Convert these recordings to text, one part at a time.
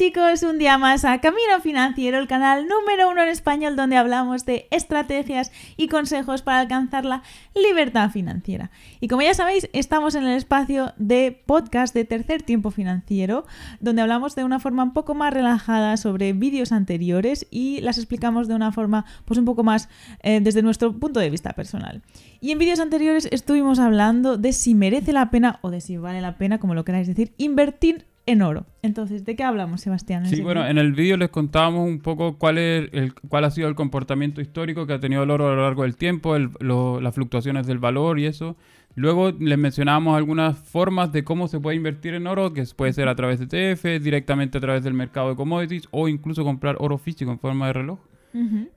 chicos, un día más a Camino Financiero, el canal número uno en español donde hablamos de estrategias y consejos para alcanzar la libertad financiera. Y como ya sabéis, estamos en el espacio de podcast de Tercer Tiempo Financiero, donde hablamos de una forma un poco más relajada sobre vídeos anteriores y las explicamos de una forma pues un poco más eh, desde nuestro punto de vista personal. Y en vídeos anteriores estuvimos hablando de si merece la pena o de si vale la pena, como lo queráis decir, invertir en oro. Entonces, ¿de qué hablamos, Sebastián? Sí, bueno, en el vídeo les contábamos un poco cuál, es el, cuál ha sido el comportamiento histórico que ha tenido el oro a lo largo del tiempo, las fluctuaciones del valor y eso. Luego les mencionábamos algunas formas de cómo se puede invertir en oro, que puede ser a través de ETF, directamente a través del mercado de commodities o incluso comprar oro físico en forma de reloj.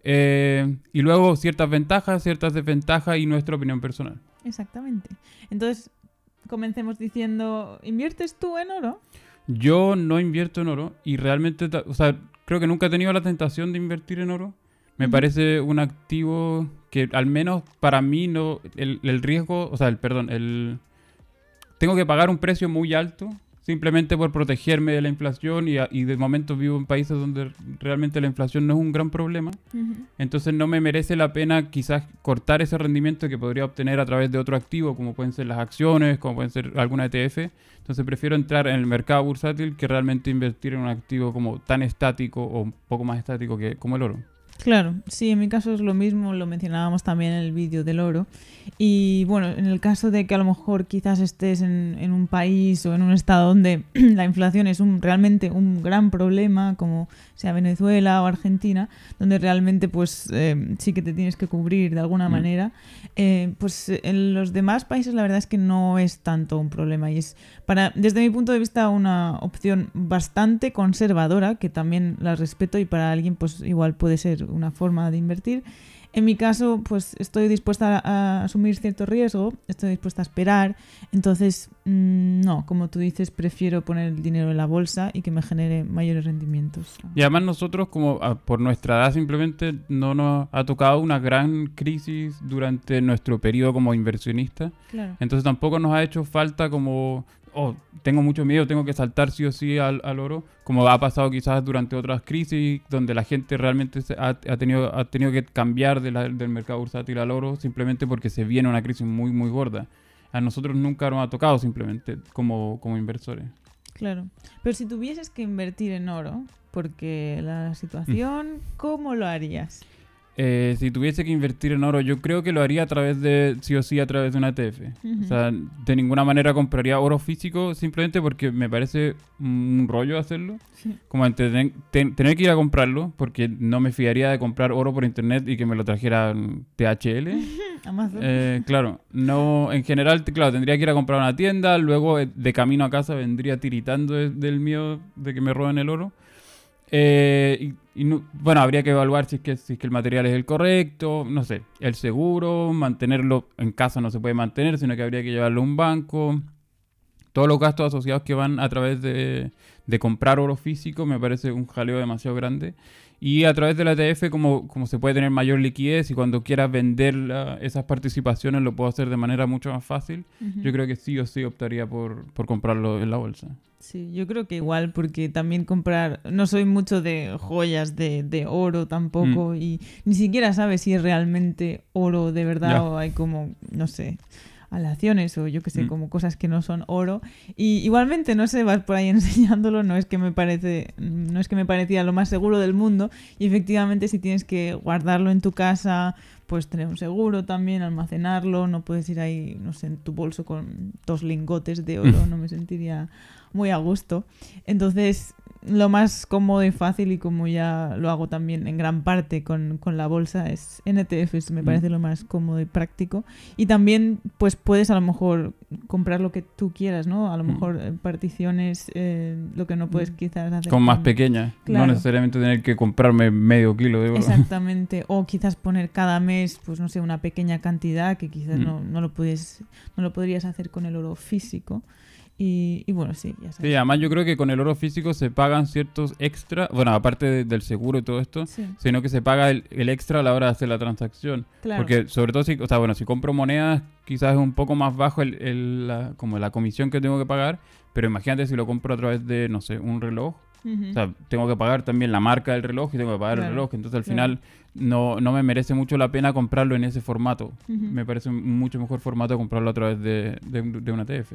Eh, y luego ciertas ventajas, ciertas desventajas y nuestra opinión personal. Exactamente. Entonces, comencemos diciendo, ¿inviertes tú en oro? Yo no invierto en oro y realmente, o sea, creo que nunca he tenido la tentación de invertir en oro. Me parece un activo que al menos para mí no, el, el, riesgo, o sea, el perdón, el tengo que pagar un precio muy alto simplemente por protegerme de la inflación y, y, de momento vivo en países donde realmente la inflación no es un gran problema. Entonces no me merece la pena quizás cortar ese rendimiento que podría obtener a través de otro activo, como pueden ser las acciones, como pueden ser alguna ETF. Entonces prefiero entrar en el mercado bursátil que realmente invertir en un activo como tan estático o un poco más estático que como el oro. Claro, sí, en mi caso es lo mismo, lo mencionábamos también en el vídeo del oro. Y bueno, en el caso de que a lo mejor quizás estés en, en un país o en un estado donde la inflación es un, realmente un gran problema, como sea Venezuela o Argentina, donde realmente pues eh, sí que te tienes que cubrir de alguna mm. manera, eh, pues en los demás países la verdad es que no es tanto un problema y es para, desde mi punto de vista, una opción bastante conservadora, que también la respeto y para alguien pues igual puede ser una forma de invertir. En mi caso, pues estoy dispuesta a asumir cierto riesgo, estoy dispuesta a esperar. Entonces, mm, no, como tú dices, prefiero poner el dinero en la bolsa y que me genere mayores rendimientos. Y además nosotros, como ah, por nuestra edad, simplemente no nos ha tocado una gran crisis durante nuestro periodo como inversionista. Entonces tampoco nos ha hecho falta como oh, tengo mucho miedo, tengo que saltar sí o sí al, oro, como ha pasado quizás durante otras crisis, donde la gente realmente ha, tenido, ha tenido que cambiar del mercado bursátil al oro simplemente porque se viene una crisis muy, muy gorda. A nosotros nunca nos ha tocado simplemente como, como inversores. Claro. Pero si tuvieses que invertir en oro, porque la situación, ¿cómo lo harías? Eh, si tuviese que invertir en oro, yo creo que lo haría a través de, sí o sí, a través de una ETF. O sea, de ninguna manera compraría oro físico simplemente porque me parece un rollo hacerlo. Como tener que ir a comprarlo, porque no me fiaría de comprar oro por internet y que me lo trajera THL. Amazon. Eh, claro, no, en general, claro, tendría que ir a comprar una tienda, luego eh, de camino a casa vendría tiritando del miedo de que me roben el oro. Eh, y, bueno, habría que evaluar si es, que, si es que el material es el correcto, no sé, el seguro, mantenerlo en casa no se puede mantener, sino que habría que llevarlo a un banco. Todos los gastos asociados que van a través de, de comprar oro físico me parece un jaleo demasiado grande. Y a través de la ETF, como, como se puede tener mayor liquidez y cuando quieras vender esas participaciones lo puedo hacer de manera mucho más fácil, yo creo que sí o sí optaría por, por comprarlo en la bolsa. Sí, yo creo que igual, porque también comprar, no soy mucho de joyas de, de oro tampoco, mm. y ni siquiera sabes si es realmente oro de verdad o hay como, no sé, aleaciones o yo que sé, mm. como cosas que no son oro. Y igualmente, no sé, vas por ahí enseñándolo, no es que me parece, no es que me parecía lo más seguro del mundo. Y efectivamente, si tienes que guardarlo en tu casa, pues tener un seguro también, almacenarlo, no puedes ir ahí, no sé, en tu bolso con dos lingotes de oro, no me sentiría muy a gusto. Entonces, lo más cómodo y fácil y como ya lo hago también en gran parte con, la bolsa es NTFs, me mm. parece lo más cómodo y práctico. Y también pues puedes a lo mejor comprar lo que tú quieras, ¿no? A lo mm. mejor eh, particiones, eh, lo que no puedes mm. quizás hacer. Con más pequeñas, no necesariamente tener que comprarme medio kilo de oro. Exactamente, o quizás poner cada mes, pues no sé, una pequeña cantidad que quizás no, no, lo puedes, no lo podrías hacer con el oro físico. Y, bueno, sí, ya sabes. Sí, además yo creo que con el oro físico se pagan ciertos extra, bueno, aparte del seguro y todo esto, sino que se paga el, extra a la hora de hacer la transacción. Porque sobre todo si, o sea, bueno, si compro monedas, quizás es un poco más bajo el, la, como la comisión que tengo que pagar, pero imagínate si lo compro a través de, no sé, un reloj, O sea, tengo que pagar también la marca del reloj y tengo que pagar el reloj. Entonces al final no, no me merece mucho la pena comprarlo en ese formato. Me parece un mucho mejor formato comprarlo a través de, de, una TF.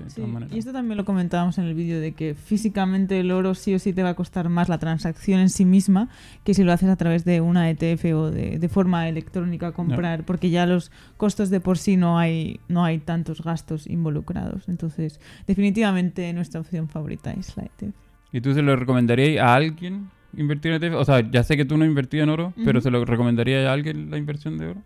y esto también lo comentábamos en el vídeo de que físicamente el oro sí o sí te va a costar más la transacción en sí misma que si lo haces a través de una ETF o de, de forma electrónica comprar, porque ya los costos de por sí no hay, no hay tantos gastos involucrados. Entonces, definitivamente nuestra opción favorita es la ETF. ¿Y tú se lo recomendarías a alguien invertir en ETF? O sea, ya sé que tú no invertías en oro, pero ¿se lo recomendaría a alguien la inversión de oro?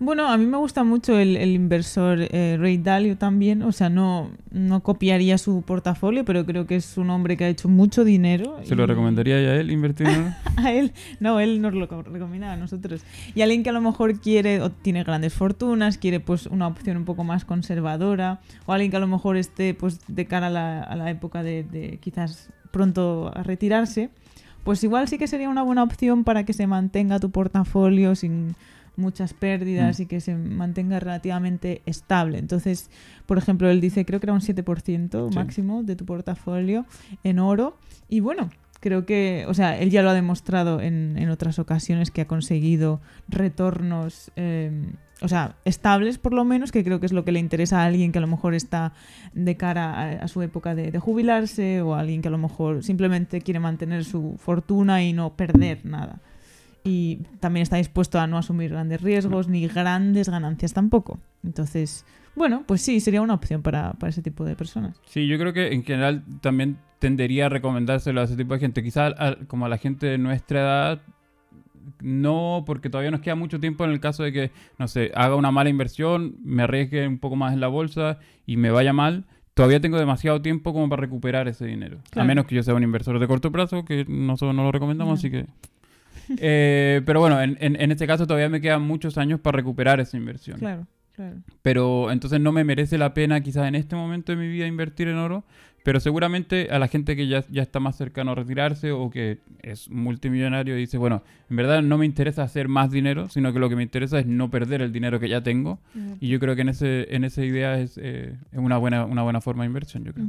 Bueno, a mí me gusta mucho el, inversor eh, Ray Dalio también. O sea, no, no copiaría su portafolio, pero creo que es un hombre que ha hecho mucho dinero. ¿Se lo recomendaría a él invertir a él, no, él nos lo recomienda a nosotros. Y alguien que a lo mejor quiere o tiene grandes fortunas, quiere pues una opción un poco más conservadora, o alguien que a lo mejor esté pues de cara a la, a la época de, de quizás pronto a retirarse pues igual sí que sería una buena opción para que se mantenga tu portafolio sin muchas pérdidas mm. y que se mantenga relativamente estable. Entonces, por ejemplo, él dice, creo que era un 7% máximo de tu portafolio en oro. Y bueno, creo que, o sea, él ya lo ha demostrado en, en otras ocasiones que ha conseguido retornos, em, o sea, estables por lo menos, que creo que es lo que le interesa a alguien que a lo mejor está de cara a, su época de, jubilarse o a alguien que a lo mejor simplemente quiere mantener su fortuna y no perder nada. Y también está dispuesto a no asumir grandes riesgos ni grandes ganancias tampoco. Entonces, bueno, pues sí, sería una opción para, para ese tipo de personas. Sí, yo creo que en general también tendería a recomendárselo a ese tipo de gente. Quizás como a la gente de nuestra edad, no, porque todavía nos queda mucho tiempo en el caso de que, no sé, haga una mala inversión, me arriesgue un poco más en la bolsa y me vaya mal. Todavía tengo demasiado tiempo como para recuperar ese dinero. A menos que yo sea un inversor de corto plazo, que nosotros no lo recomendamos, así que... Eh, pero bueno, en, en, este caso todavía me quedan muchos años para recuperar esa inversión. Claro, claro. Pero entonces no me merece la pena quizás en este momento de mi vida invertir en oro, pero seguramente a la gente que ya, ya está más cercano a retirarse o que es multimillonario y dice, bueno, en verdad no me interesa hacer más dinero, sino que lo que me interesa es no perder el dinero que ya tengo. Y yo creo que en, ese, en esa idea es, eh, una, buena, una buena forma de inversión, yo creo.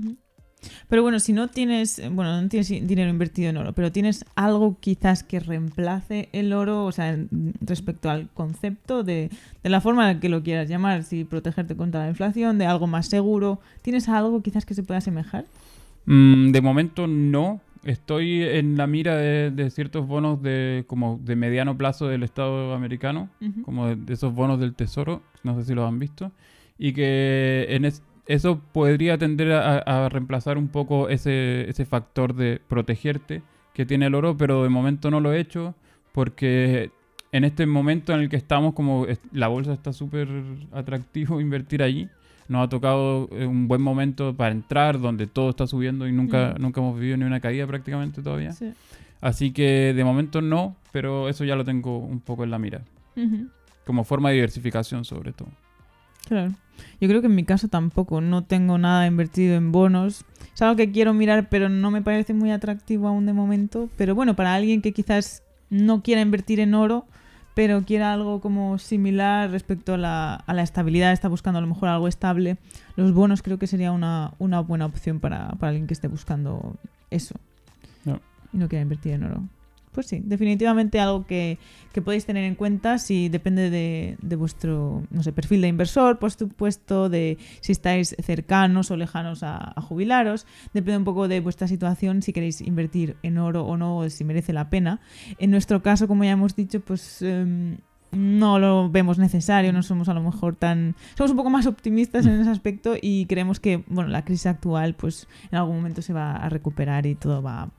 Pero bueno, si no tienes, bueno, no tienes dinero invertido en oro, pero tienes algo quizás que reemplace el oro, o sea, respecto al concepto de, de la forma en que lo quieras llamar, si protegerte contra la inflación, de algo más seguro, ¿tienes algo quizás que se pueda asemejar? Mm, de momento no. Estoy en la mira de, ciertos bonos de como de mediano plazo del Estado americano, como de, esos bonos del Tesoro, no sé si los han visto, y que en, este eso podría tender a, reemplazar un poco ese, ese, factor de protegerte que tiene el oro, pero de momento no lo he hecho porque en este momento en el que estamos, como la bolsa está súper atractivo invertir allí, nos ha tocado eh, un buen momento para entrar, donde todo está subiendo y nunca, nunca hemos vivido ni una caída prácticamente todavía. Así que de momento no, pero eso ya lo tengo un poco en la mira. Como forma de diversificación sobre todo. Claro. Yo creo que en mi caso tampoco. No tengo nada invertido en bonos. Es algo que quiero mirar, pero no me parece muy atractivo aún de momento. Pero bueno, para alguien que quizás no quiera invertir en oro, pero quiera algo como similar respecto a la, a la estabilidad, está buscando a lo mejor algo estable, los bonos creo que sería una, una buena opción para, para, alguien que esté buscando eso. Y no quiera invertir en oro. Pues sí, definitivamente algo que, podéis tener en cuenta si depende de, vuestro no sé, perfil de inversor, por supuesto, de si estáis cercanos o lejanos a, jubilaros. Depende un poco de vuestra situación, si queréis invertir en oro o no, o si merece la pena. En nuestro caso, como ya hemos dicho, pues... Em, no lo vemos necesario, no somos a lo mejor tan... Somos un poco más optimistas en ese aspecto y creemos que, bueno, la crisis actual pues en algún momento se va a recuperar y todo va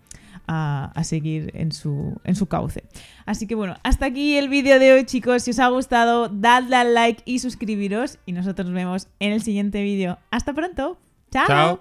a, seguir en su, en su cauce. Así que bueno, hasta aquí el vídeo de hoy chicos. Si os ha gustado, dadle al like y suscribiros. Y nosotros nos vemos en el siguiente vídeo. Hasta pronto. Chao.